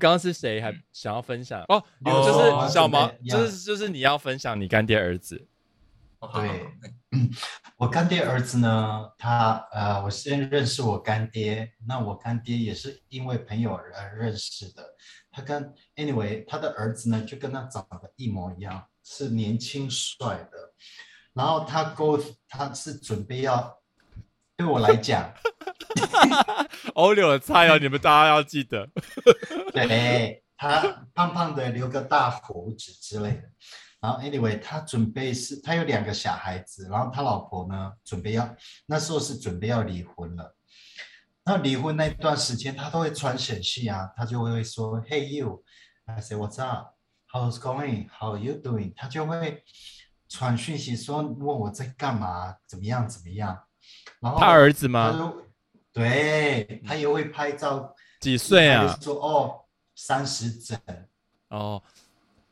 刚刚是谁还想要分享？哦，哦就是小毛，就是就是你要分享你干爹儿子。对，嗯，我干爹儿子呢，他呃，我先认识我干爹，那我干爹也是因为朋友而而认识的。他跟 anyway，他的儿子呢就跟他长得一模一样，是年轻帅的。然后他勾，他是准备要对我来讲，欧柳的菜哦，你们大家要记得。对 他胖胖的，留个大胡子之类的。然后 anyway，他准备是，他有两个小孩子，然后他老婆呢，准备要那时候是准备要离婚了。那离婚那段时间，他都会传简讯啊，他就会说 Hey you，I say What's up，How's going，How are you doing？他就会传讯息说问我在干嘛，怎么样怎么样。然后他儿子他吗？就对他也会拍照，几岁啊？说哦三十整。哦，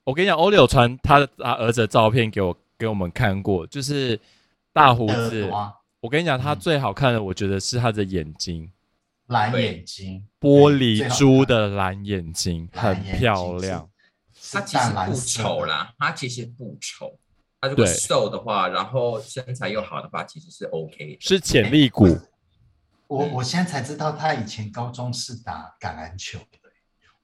我跟你讲，欧柳传他的他儿子的照片给我给我们看过，就是大胡子我跟你讲，他嗯最好看的，我觉得是他的眼睛，蓝眼睛，玻璃珠，的蓝眼睛，很漂亮。他其实不。丑啦，他其实不丑。他如果瘦的话，然后身材又好的话，其实是 OK 的。是潜力股，嗯我我现在才知道，他以前高中是打橄榄球的。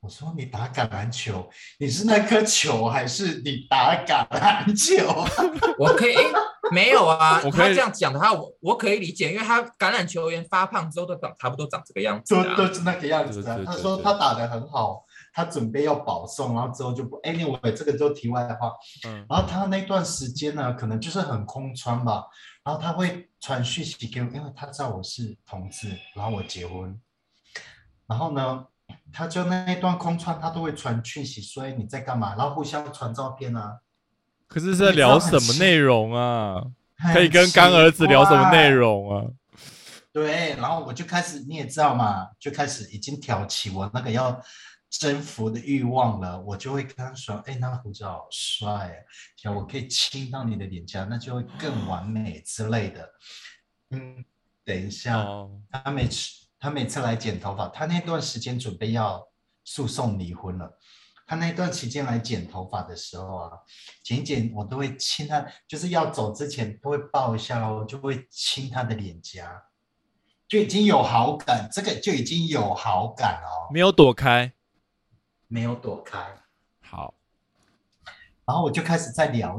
我说你打橄榄球，你是那颗球还是你打橄榄球？我可以，诶没有啊，我可以他这样讲的话，我我可以理解，因为他橄榄球员发胖之后都长差不多长这个样子都啊。都是那个样子啊对对。对他说他打得很好，他准备要保送，然后之后就不。Anyway，这个就题外话。嗯，然后他那段时间呢，可能就是很空窗吧。然后他会传讯息给我，因为他知道我是同志，然后我结婚。然后呢，他就那一段空窗，他都会传讯息说：“哎，你在干嘛？”然后互相传照片啊。可是是在聊什么内容啊？可以跟干儿子聊什么内？容啊？对，然后我就开始，你也知道嘛，就开始已经挑起我那个要征服的欲望了。我就会跟他说：“哎，那胡子好帅啊，想我可以亲到你的脸颊，那就会更完美之类的。”嗯，等一下，哦，他每次他每次来剪头发，他那段时间准备要诉讼离婚了。他那段期间来剪头发的时候啊，剪剪我都会亲他，就是要走之前都会抱一下哦，就会亲他的脸颊，就已经有好感，这个就已经有好感哦，没有躲开。没有躲开。好，然后我就开始在聊，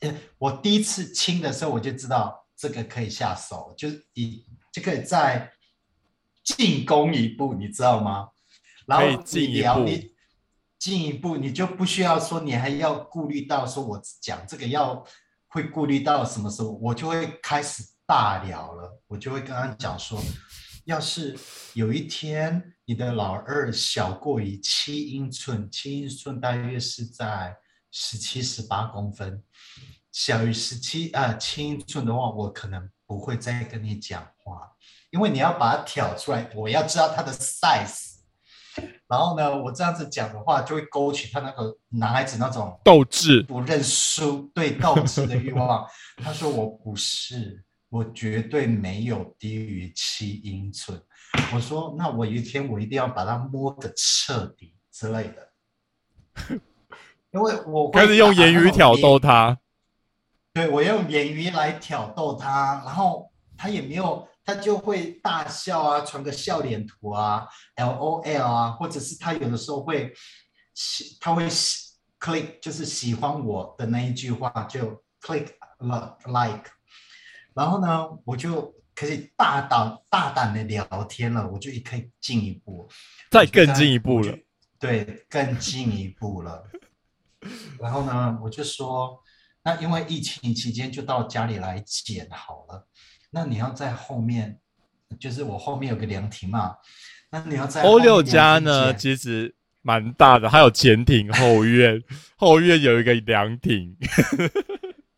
呃，我第一次亲的时候我就知道这个可以下手，就是以这个再进攻一步，你知道吗？然后你聊你进一步，你就不需要说你还要顾虑到说我讲这个要会顾虑到什么时候，我就会开始大聊了，我就会跟他讲说，要是有一天你的老二小过于七英寸，七英寸大约是在十七、十八公分，小于十七啊七英寸的话，我可能不会再跟你讲话，因为你要把它挑出来，我要知道它的 size。然后呢，我这样子讲的话，就会勾起他那个男孩子那种斗志。不认输、对斗志的欲望。他说：“我不是，我绝对没有低于七英寸。”我说：“那我有一天我一定要把它摸个彻底之类的。”因为我会开始用言语挑逗他，对我用言语来挑逗他，然后他也没有，他就会大笑啊，传个笑脸图啊，L O L 啊，或者是他有的时候会喜，他会喜 click，就是喜欢我的那一句话就 click li- like，然后呢，我就可以大胆大胆的聊天了，我就可以进一步，再更进一步了。对，更进一步了。然后呢，我就说，那因为疫情期间就到家里来剪好了，那你要在后面，就是我后面有个凉亭嘛，那你要在欧六家呢，其实蛮大的，还有前庭后院，后院有一个凉亭。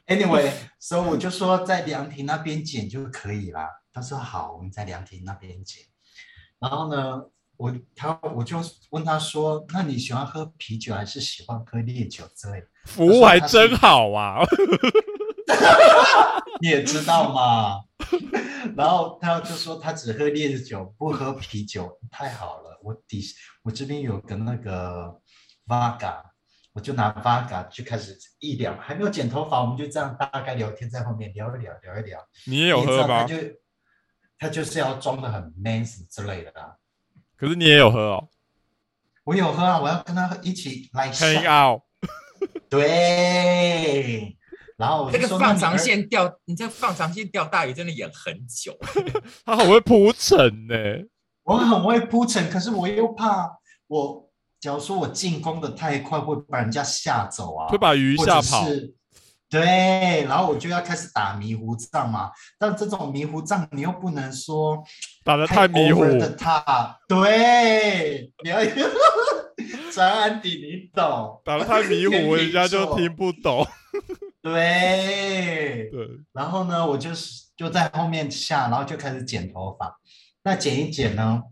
Anyway，所以我就说在凉亭那边剪就可以啦。他说好，我们在凉亭那边剪。然后呢，我他我就问他说，那你喜欢喝啤酒还是喜欢喝烈酒之类的？服务还真好啊！你也知道嘛。然后他就说他只喝烈酒，不喝啤酒，太好了。我底我这边有个那个 Vaga，我就拿 Vaga 就开始一聊，还没有剪头发，我们就这样大概聊天，在后面聊一聊，聊一聊。你也有喝吗？他就他就是要装的很 man 之类的啦。可是你也有喝哦。我有喝啊，我要跟他一起来 hang out。对。然后这个放长线钓，你这放长线钓大鱼真的演很久。他很会铺陈呢，我很会铺陈，可是我又怕我，假如说我进攻的太快，会把人家吓走啊，会把鱼吓跑。对，然后我就要开始打迷糊仗嘛。但这种迷糊仗，你又不能说打的太迷糊的他，对，你要 张安迪，你懂？打的太迷糊，人家就听不懂。对对，然后呢，我就是就在后面下，然后就开始剪头发。那剪一剪呢，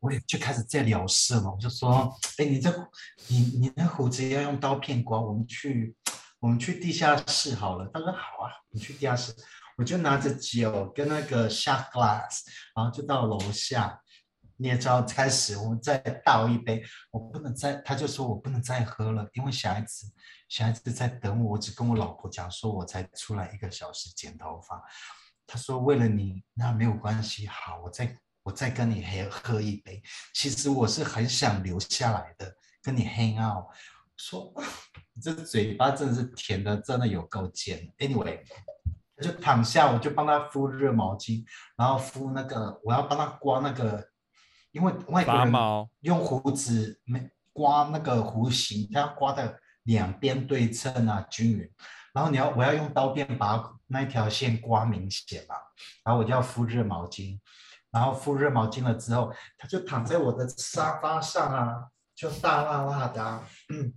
我也就开始在聊事了。我就说：“哎，你这你你那胡子要用刀片刮，我们去我们去地下室好了。”他说：“好啊，你去地下室。”我就拿着酒跟那个 shot glass，然后就到楼下。你也知道，开始我们再倒一杯，我不能再，他就说我不能再喝了，因为小孩子。小孩子在等我，我只跟我老婆讲说，我才出来一个小时剪头发。他说为了你，那没有关系，好，我再我再跟你喝喝一杯。其实我是很想留下来的，跟你 hang out。说你这嘴巴真的是甜的，真的有够尖。Anyway，就躺下，我就帮他敷热毛巾，然后敷那个，我要帮他刮那个，因为外国人用胡子没刮那个弧形，他刮的。两边对称啊，均匀。然后你要，我要用刀片把那一条线刮明显嘛。然后我就要敷热毛巾，然后敷热毛巾了之后，他就躺在我的沙发上啊，就大辣辣的。嗯，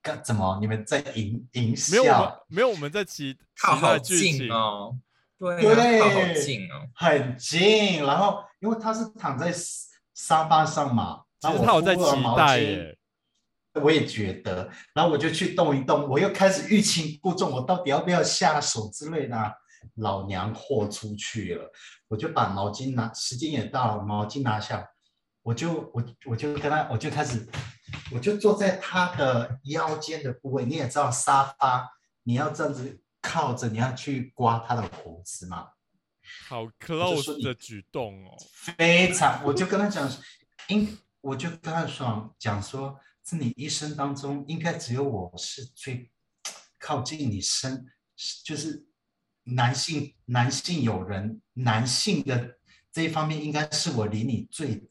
干怎么？你们在营营笑？没有，没有，我们在期靠好近哦。对，好近哦，很近。然后因为他是躺在沙发上嘛，然后我在期待耶。我也觉得，然后我就去动一动，我又开始欲擒故纵，我到底要不要下手之类的？老娘豁出去了，我就把毛巾拿，时间也到了，毛巾拿下，我就我我就跟他，我就开始，我就坐在他的腰间的部位。你也知道沙发，你要这样子靠着，你要去刮他的胡子嘛。好 close 的举动哦，非常，我就跟他讲，应我就跟他说讲说。是你一生当中应该只有我是最靠近你身，就是男性男性友人男性的这一方面，应该是我离你最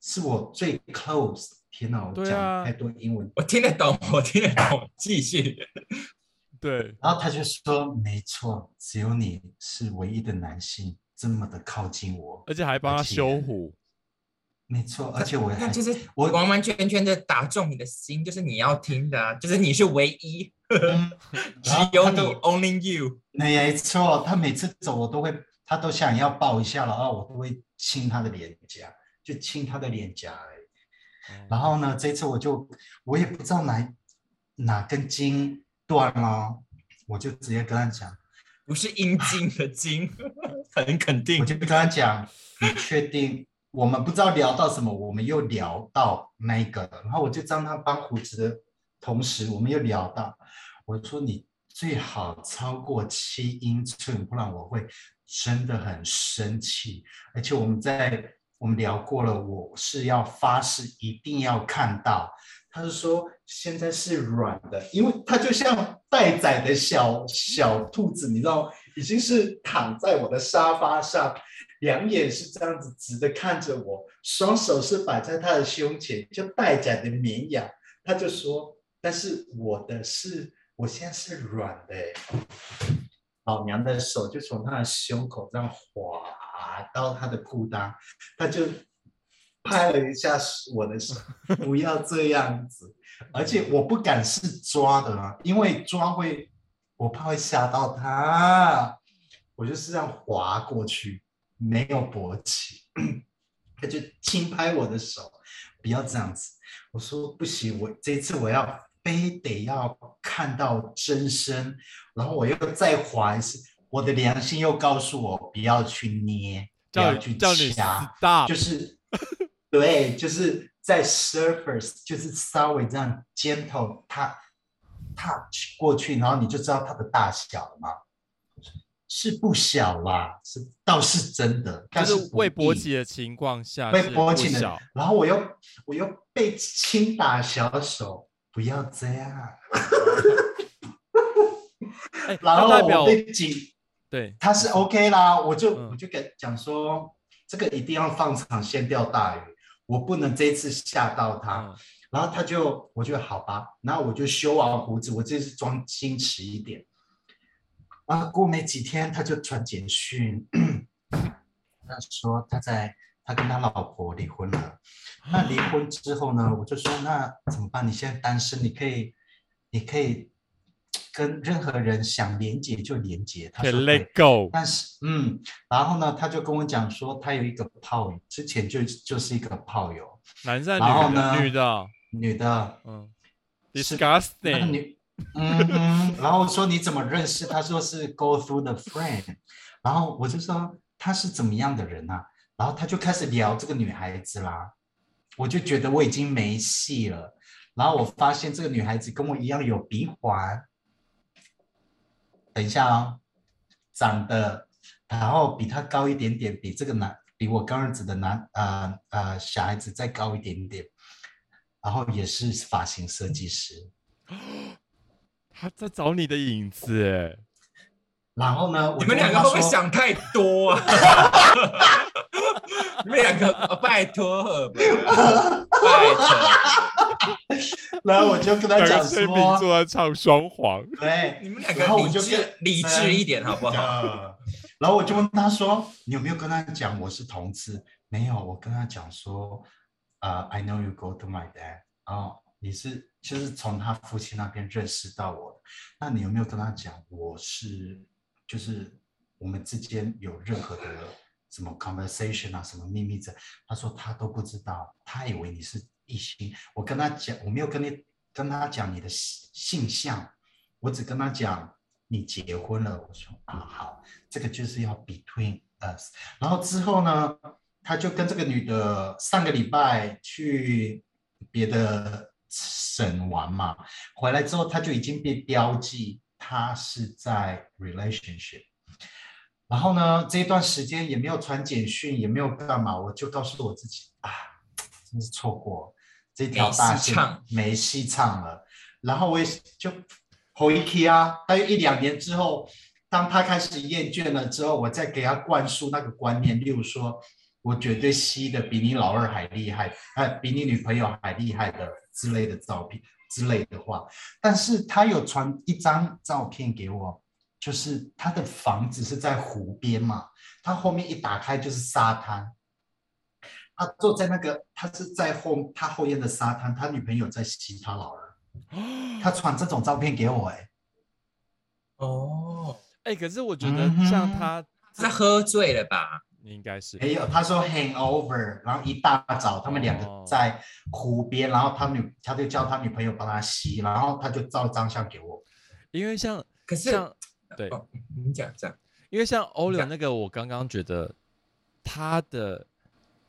是我最 close。天哪，我讲太多英文，我听得懂，我听得懂，继续。对，然后他就说：“没错，只有你是唯一的男性这么的靠近我，而且还帮他修虎。”没错，而且我那就是我完完全全的打中你的心，就是你要听的，就是你是唯一，只有你，Only you。没错，他每次走我都会，他都想要抱一下然后我都会亲他的脸颊，就亲他的脸颊。然后呢，这次我就我也不知道哪哪根筋断了，我就直接跟他讲，不是阴茎的茎，很肯定，我就跟他讲，你确定？我们不知道聊到什么，我们又聊到那个，然后我就让他帮胡子的同时，我们又聊到，我说你最好超过七英寸，不然我会真的很生气。而且我们在我们聊过了，我是要发誓一定要看到。他是说现在是软的，因为他就像待宰的小小兔子，你知道，已经是躺在我的沙发上。两眼是这样子直的看着我，双手是摆在他的胸前，就待宰的绵羊。他就说：“但是我的是，我现在是软的。”老娘的手就从他的胸口这样滑到他的裤裆，他就拍了一下我的手，不要这样子。而且我不敢是抓的啊，因为抓会，我怕会吓到他。我就是这样滑过去。没有勃起，他就轻拍我的手，不要这样子。我说不行，我这次我要非得要看到真身，然后我又再滑一次，我的良心又告诉我不要去捏，不要去掐，就是对，就是在 surface，就是稍微这样 gentle 它 touch 过去，然后你就知道它的大小了嘛。是不小啦，是倒是真的，但是是不易未勃起的情况下被是勃起的，然后我又我又被轻打小手，不要这样。哎，然后我被警，对，他是 OK 啦，我就、嗯我就跟讲说，这个一定要放长线钓大鱼，我不能这一次吓到他。嗯然后他就我就好吧，然后我就修完胡子，我这次装矜持一点。啊，过没几天他就传简讯，他说他在他跟他老婆离婚了。那离婚之后呢，我就说那怎么办？你现在单身，你可以你可以跟任何人想连接就连接。他说 let go，但是，嗯，然后呢，他就跟我讲说，他有一个炮友，之前就就是一个炮友，男的然后女的？呢女的，女的，嗯。是那个，disgusting，女，嗯哼，然后说你怎么认识？他说是 go through the friend，然后我就说他是怎么样的人啊？然后他就开始聊这个女孩子啦，我就觉得我已经没戏了。然后我发现这个女孩子跟我一样有鼻环，等一下哦，长得，然后比她高一点点，比这个男，比我刚儿子的男，呃呃小孩子再高一点点，然后也是发型设计师。他在找你的影子，哎，然后呢，你们两个会不会想太多啊？你们两个，呃拜托好不好，拜托，然后我就跟他讲两个天秤说，座在唱双簧，对，你们两然后个理智我就跟理智一点好不好？呃然后我就问他说，你有没有跟他讲我是同志？没有，我跟他讲说，呃，I know you go to my dad，哦，你是就是从他父亲那边认识到我的，那你有没有跟他讲我是就是我们之间有任何的什么 conversation 啊，什么秘密在？他说他都不知道，他以为你是异性。我跟他讲，我没有跟你跟他讲你的性性向，我只跟他讲你结婚了。我说啊好，这个就是要 between us。然后之后呢，他就跟这个女的上个礼拜去别的省玩嘛，回来之后他就已经被标记他是在 relationship。然后呢，这一段时间也没有传简讯，也没有干嘛，我就告诉我自己啊，真是错过这条大线，没戏唱没戏唱了。然后我也就回去啊，大约一两年之后，当他开始厌倦了之后，我再给他灌输那个观念，例如说，我绝对吸的比你老二还厉害，哎，比你女朋友还厉害的之类的照片之类的话。但是他有传一张照片给我，就是他的房子是在湖边嘛，他后面一打开就是沙滩。他坐在那个，他是在后他后院的沙滩，他女朋友在吸他老二。他传这种照片给我、哎，哦，哎，可是我觉得像他，他喝醉了吧？应该是。没有，他说 hangover，然后一大早他们两哦。个在湖边，然后他女他就叫他女朋友帮他洗，然后他就照张相给我。因为像可是，像对，哦，你讲这样，因为像欧柳讲。那个，我刚刚觉得他的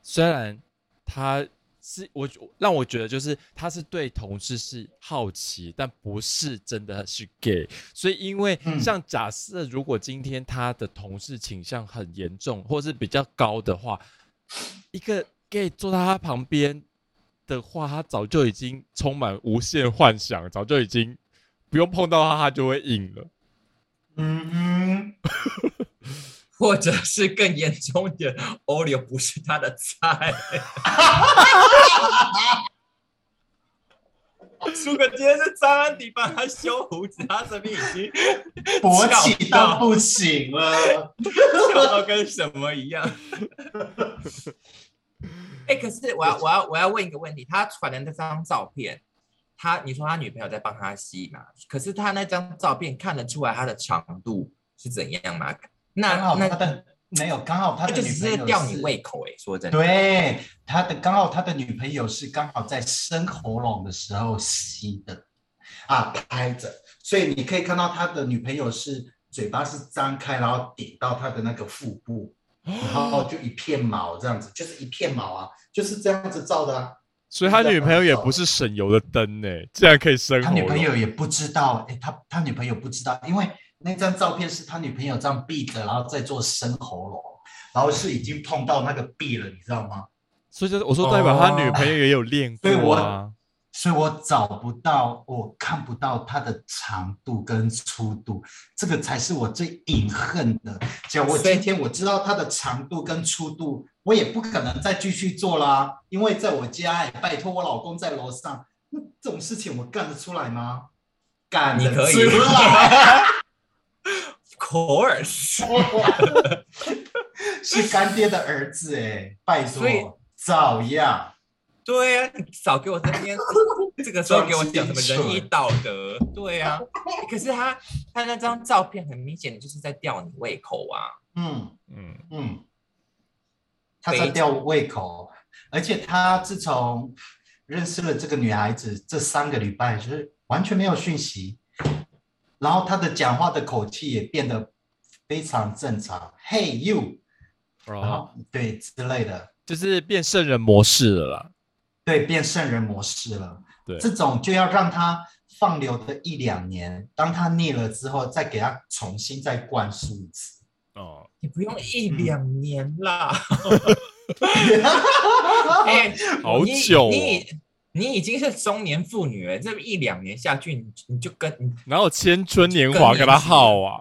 虽然他是我让我觉得就是他是对同事是好奇，但不是真的是 gay。所以因为嗯像假设如果今天他的同事倾向很严重，或是比较高的话，一个 gay 坐在他旁边的话，他早就已经充满无限幻想，早就已经不用碰到他，他就会硬了。嗯或者是更严重点，Olio 不是他的菜。苏格今天是张安迪帮他修胡子，他这边已经，勃起到不行了。笑到跟什么一样。哎、可是我要我要我要问一个问题，他传的那张照片，他你说他女朋友在帮他吸嘛？可是他那张照片看得出来他的长度是怎样吗？那刚好那他的没有，刚好他的女朋友是吊你胃口哎、说真的。对，他的刚好他的女朋友是刚好在生喉咙的时候吸的，啊拍着，所以你可以看到他的女朋友是嘴巴是张开，然后顶到他的那个腹部，然后就一片毛这样子，就是一片毛啊，就是这样子照的啊。所以他女朋友也不是省油的灯呢，竟然可以生他女朋友也不知道，哎，他他女朋友不知道，因为那张照片是他女朋友这样闭着，然后再做生喉咙，然后是已经碰到那个壁了，你知道吗？所以就是我说代表他女朋友也有练所以我过啊。所以我找不到，我看不到他的长度跟粗度，这个才是我最隐恨的。只要我今天我知道他的长度跟粗度，我也不可能再继续做啦，因为在我家，哎，拜托我老公在楼上，那这种事情我干得出来吗？干得你可以出来，course，是干爹的儿子哎，拜托，照样。对啊，你少给我这边这个时候给我讲什么仁义道德，对啊。可是他他那张照片很明显的就是在吊你胃口啊，嗯。嗯，嗯，他在吊胃口，而且他自从认识了这个女孩子这三个礼拜，就是完全没有讯息，然后他的讲话的口气也变得非常正常，Hey you，然哦，后对之类的，就是变圣人模式了啦。对，变圣人模式了。对。这种就要让他放流的一两年，当他腻了之后，再给他重新再灌输一次。哦，你不用一两年啦，好你久哦。你你已经是中年妇女了，这一两年下去，你你就跟你哪有青春年华跟他耗啊？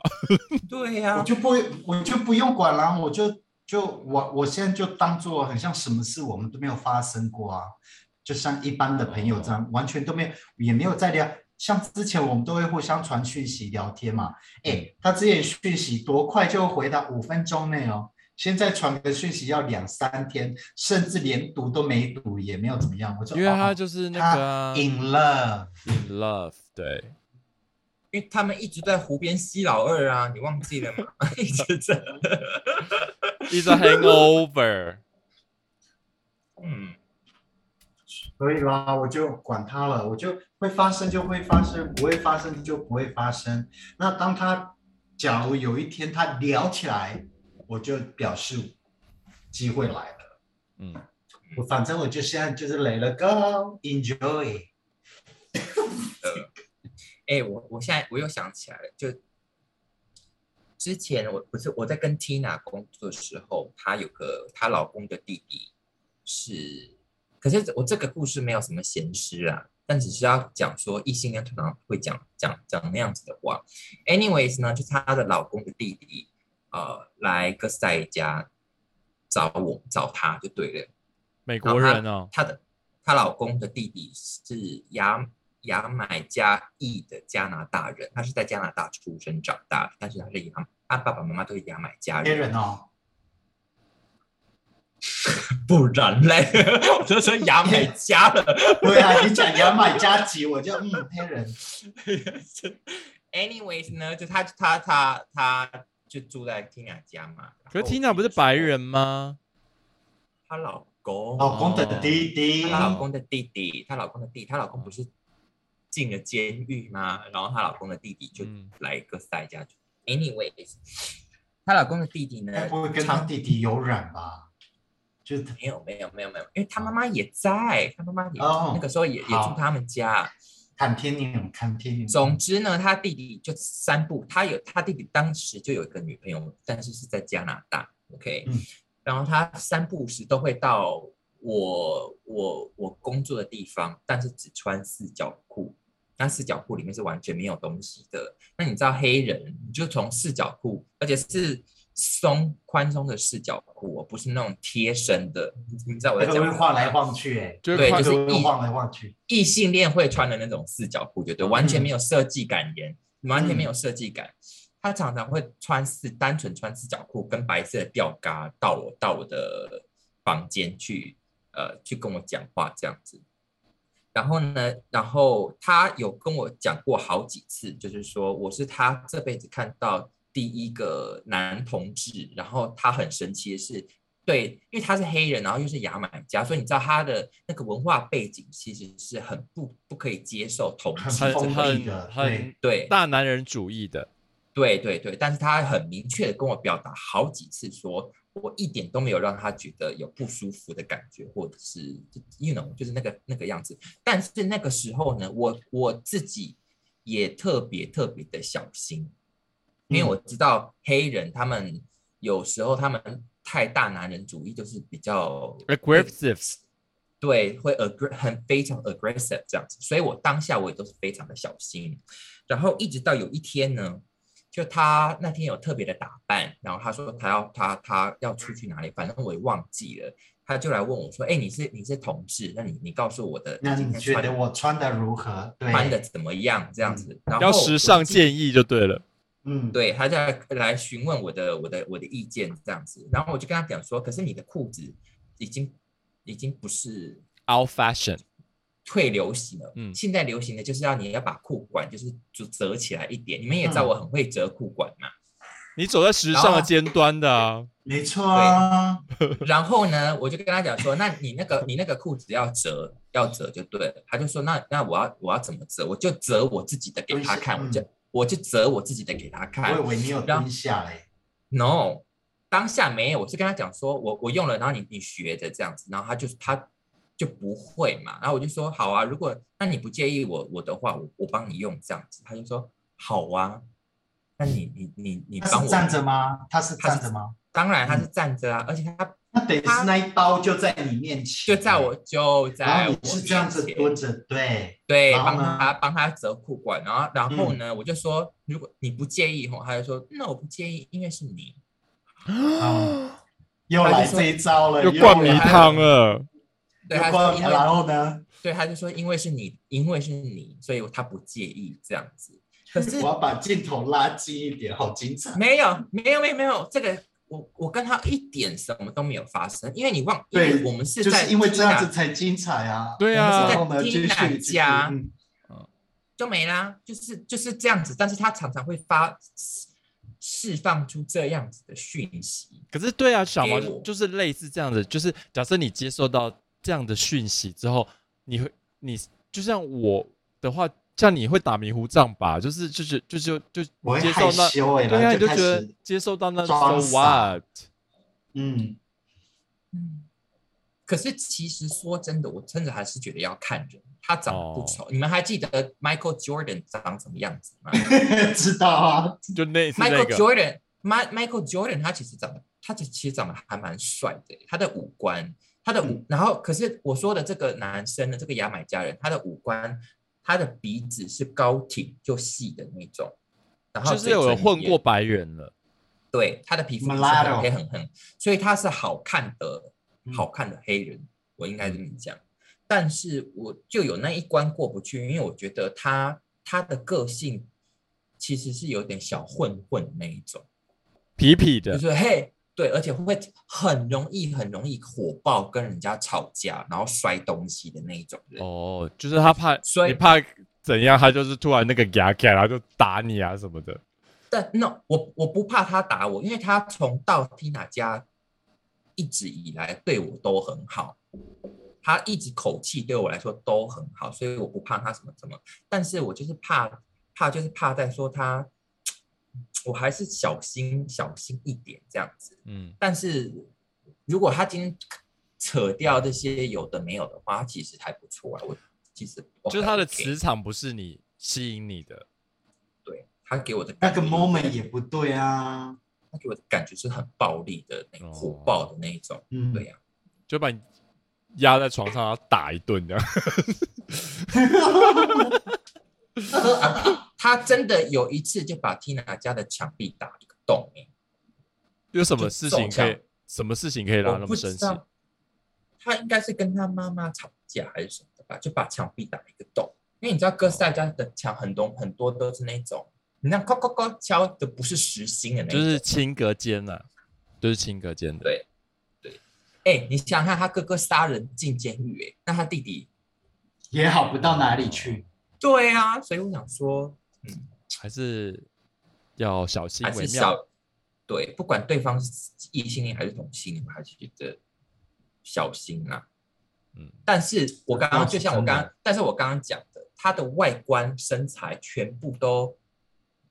对呀、我就不我就不用管了，我就就我我现在就当做很像什么事我们都没有发生过啊，就像一般的朋友这样，完全都没有，也没有在聊。像之前我们都会互相传讯息聊天嘛，哎，他之前讯息多快就回答五分钟内哦，现在传个讯息要两三天，甚至连读都没读，也没有怎么样。我就因为他哦就是那他个啊 in love，in love，对，因为他们一直在湖边吸老二啊，你忘记了吗？一直在，一直 hangover。嗯，所以啦，我就管他了，我就会发生就会发生，不会发生就不会发生。那当他假如有一天他聊起来，我就表示机会来了。嗯，我反正我就现在就是 let it go，enjoy。哎、我我现在我又想起来了，就之前我不是我在跟 Tina 工作的时候，她有个她老公的弟弟是，可是我这个故事没有什么闲诗啊，但只是要讲说异性恋通常会讲讲讲那样子的话。Anyways 呢，就是她的老公的弟弟，呃，来哥斯达黎加找我找他就对了。美国人哦，她的她老公的弟弟是牙牙买加裔的加拿大人，他是在加拿大出生长大的，但是他是牙，他爸爸妈妈都是牙买加黑人，人哦，不然嘞，我就说牙买加了。对啊，你讲牙买加籍，我就嗯黑人。Anyways 呢，就他他他他就住在 Tina 家嘛。可是 Tina 不是白人吗？她老公，老公的弟弟，她老公的弟弟，她老公的弟，她老公不是进了监狱吗？然后她老公的弟弟就嗯来哥斯达黎加。Anyways，她老公的弟弟呢该，不会跟他常弟弟有染吧？就是没有没有没有没有，因为她妈妈也在，她妈妈也、哦那个时候也也住他们家。看天命，看天命。总之呢，他弟弟就三步，他有他弟弟当时就有一个女朋友，但是是在加拿大，OK，、嗯然后他三不五时都会到我我我工作的地方，但是只穿四角裤，那四角裤里面是完全没有东西的。那你知道黑人，你就从四角裤，而且是松宽松的四角裤哦，不是那种贴身的，你知道我在那讲什么个会晃来晃去，哎，就是对，就是晃来晃去。异性恋会穿的那种四角裤，就对，完全嗯没有设计感言，完全没有设计感。他常常会穿四单纯穿四角裤跟白色的吊嘎到我到我的房间去，呃，去跟我讲话这样子。然后呢，然后他有跟我讲过好几次，就是说我是他这辈子看到第一个男同志，然后他很神奇的是，对，因为他是黑人，然后又是牙买加，所以你知道他的那个文化背景其实是很不不可以接受同志很很很的对大男人主义的，对对对，但是他很明确的跟我表达好几次说，我一点都没有让他觉得有不舒服的感觉，或者是，you know，就是那个那个样子。但是那个时候呢，我我自己也特别特别的小心，因为嗯我知道黑人他们有时候他们太大男人主义，就是比较 aggressive，对，会 aggr 很非常 aggressive 这样子，所以我当下我也都是非常的小心。然后一直到有一天呢，就他那天有特别的打扮，然后他说他要他他要出去哪里，反正我也忘记了，他就来问我说：“哎，你是你是同志？那你你告诉我的，那今你觉得天穿的我穿的如何？对，穿的怎么样？这样子，然后要时尚。建议就对了。嗯，对，他在来询问我的我的我的意见这样子，然后我就跟他讲说，可是你的裤子已经已经不是 Old fashion，退流行了，嗯。现在流行的就是要你要把裤管就是就折起来一点，你们也知道嗯。我很会折裤管嘛。你走在时尚的尖端的啊，没错啊，然后呢，我就跟他讲说，那你那个你那个裤子要折要折就对了。他就说，那那我要我要怎么折？我就折我自己的给他看，我就我就折我自己的给他看我以。为你有然后蹲下嘞，No，当下没有，我是跟他讲说，我我用了，然后你你学着这样子，然后他就他就不会嘛，然后我就说好啊，如果那你不介意我我的话，我我帮你用这样子，他就说好啊，那你你你你帮我站着吗？他是他是站着吗？当然他是站着啊，而且他那等于是那一刀就在你面前，就在我就在我后你是这样子蹲着，对，对，帮他帮他折裤管，然后然后嗯。呢，我就说如果你不介意吼，他就说那我不介意，因为是你。嗯，又来这一招了，又灌迷来汤了。对，又他说因为然后呢，对，他就说因为是你，因为是你，所以他不介意。这样子。可是我要把镜头拉近一点，好精彩。没有，没有，没有，没有，这个我我跟他一点什么都没有发生，因为你忘，因为对我们是在就是因为这样子才精彩啊。对啊然后呢，继续 Tina 继续家嗯就没啦，就是就是这样子，但是他常常会发释放出这样子的讯息，可是对啊，小毛就是类似这样子，就是假设你接受到这样的讯息之后，你会你就像我的话，像你会打迷糊仗吧？就是就是就就就我会害接受那羞哎，对啊，就开你就觉得接受到那装 so what？嗯，嗯，可是其实说真的，我真的还是觉得要看人，他长得不哦丑。你们还记得 Michael Jordan 长什么样子吗 知道啊，就那是那？Michael 个 Jordan，Mi Michael Jordan 他其实长得，他其实长得还蛮帅的，他的五官，他的五，嗯然后可是我说的这个男生呢，这个牙买加人，他的五官，他的鼻子是高挺就细的那种，然后就是有混过白人了。对，他的皮肤很黑很黑，所以他是好看的嗯好看的黑人，我应该这么讲。但是我就有那一关过不去，因为我觉得他他的个性其实是有点小混混那一种，痞痞的，就是嘿，对，而且会很容易很容易火爆，跟人家吵架，然后摔东西的那一种人。哦，就是他怕所以你怕怎样，他就是突然那个牙起来，然后就打你啊什么的。但 no，我我不怕他打我，因为他从到 Tina 家一直以来对我都很好，他一直口气对我来说都很好，所以我不怕他什么什么。但是我就是怕怕就是怕在说他，我还是小心小心一点这样子。嗯，但是如果他今天扯掉这些有的没有的话，他其实还不错啊。我其实就是他的磁场不是你吸引你的。对他给我的那个 moment 也不对啊。他给我的感觉是很暴力的那种火哦爆的那一种，嗯，对呀、就把你压在床上，然后打一顿这样。啊，他真的有一次就把 Tina 家的墙壁打一个洞欸有什么事情可以？什么事情可以让他不那么生气？他应该是跟他妈妈吵架还是什么的吧，就把墙壁打一个洞。因为你知道哥斯达家的墙很多很多都是那种，你那敲敲敲敲的不是实心的那种就，是轻隔间呐、就是轻隔间的。对对。哎，你想想看，他哥哥杀人进监狱，哎，那他弟弟，也好不到哪里去。对啊，所以我想说，嗯，还是要小心还是为妙。对，不管对方是异性恋还是同性恋，我还是觉得小心啊。嗯，但是我刚刚就像我刚刚，但是我刚刚讲的，他的外观、身材全部都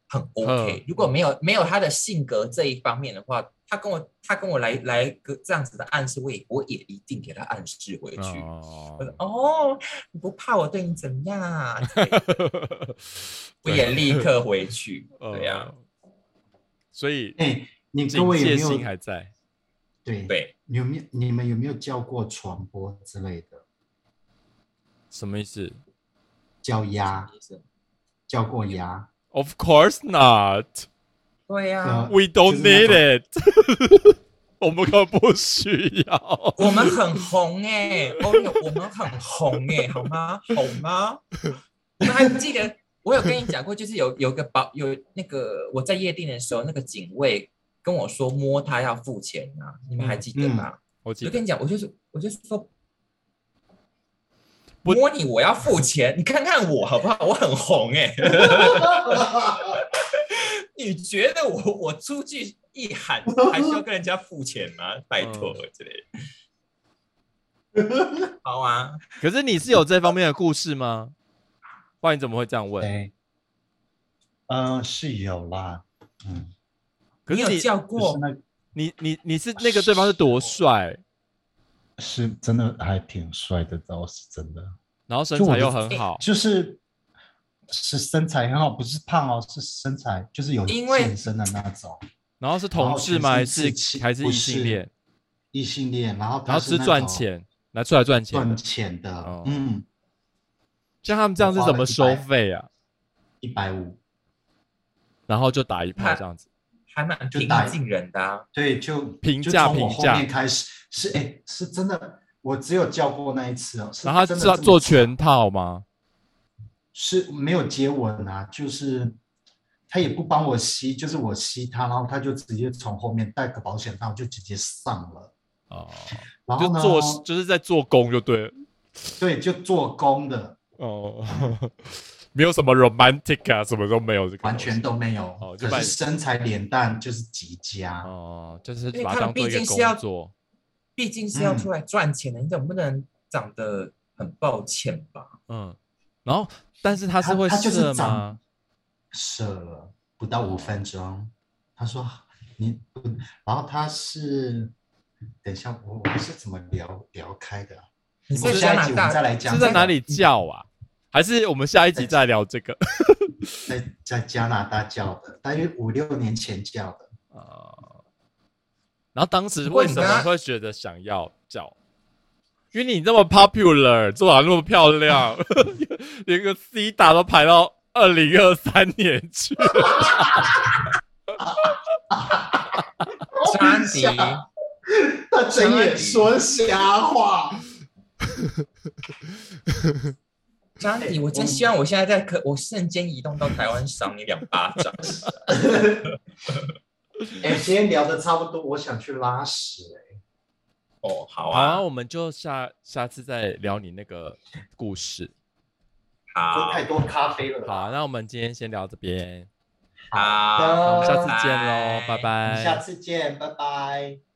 很 OK。如果没有没有他的性格这一方面的话，他跟我他跟我来来个这样子的暗示，我也我也一定给他暗示回去。哦我说哦，你不怕我对你怎么样啊？我也立刻回去。对呀、呃所以哎，你各警位有没戒心有还在。对对，你有没有你们有没有教过传播之类的？什么意思叫鸭，意思叫过鸭？？Of course not. 对呀、呃 We don't need it. 我们可不需要。我们很红哎、哦，我们很红哎、好吗？好吗？你们还记得我有跟你讲过，就是有有个保有那个我在夜店的时候，那个警卫跟我说摸他要付钱啊，你们还记得吗？我记得我跟你讲，我就是我就是说。不摸你，我要付钱。你看看我好不好？我很红哎、你觉得我我出去一喊，还需要跟人家付钱吗？拜托之类的。好啊，可是你是有这方面的故事吗？不然你怎么会这样问？对，嗯，是有啦，嗯，可是你就叫过是那你你你是那个对方是多帅，是真的还挺帅的，倒是真的，然后身材又很好，就是是身材很好，不是胖哦，是身材就是有因为健身的那种然后是同志吗？还是还是异性恋？异性恋，然后然后是赚钱，拿出来赚钱赚。钱的哦，嗯，像他们这样是怎么收费啊？一百五，然后就打一炮这样子。还蛮平就打易近人的、啊。对，就评价就从我后评价。面开始是哎，是真的，我只有叫过那一次哦，然后他真的做做全套吗？是没有接吻啊，就是他也不帮我吸，就是我吸他，然后他就直接从后面带个保险套就直接上了，哦，然后呢，就做就是在做工就对了。对，就做工的，哦，没有什么 romantic 啊，什么都没有，完全都没有，哦就是身材脸蛋就是极佳，哦，就是把它他毕当做一个工竟是要作。毕竟是要嗯出来赚钱的，你总不能长得很抱歉吧？嗯，然后但是他是会他他就是射长吗？射了不到五分钟，他说你，然后他是，等一下我我是怎么聊聊开的啊？你们再来讲，是在哪里叫啊？还是我们下一集再聊这个？在在加拿大叫的，大约五六年前叫的。啊，然后当时为什么会觉得想要叫？因为你这么 popular，做的那么漂亮，连个 C 打都排到二零二三年去。詹迪，他睁眼说瞎话。詹迪，我真希望我现在在可，我瞬间移动到台湾赏你两巴掌。哎、今天聊的差不多，我想去拉屎、哎，哦，好好啊，啊，我们就下下次再聊你那个故事。好喝，太多咖啡了。好，那我们今天先聊这边，好，那我们下次的见喽，拜拜。下次见，拜拜。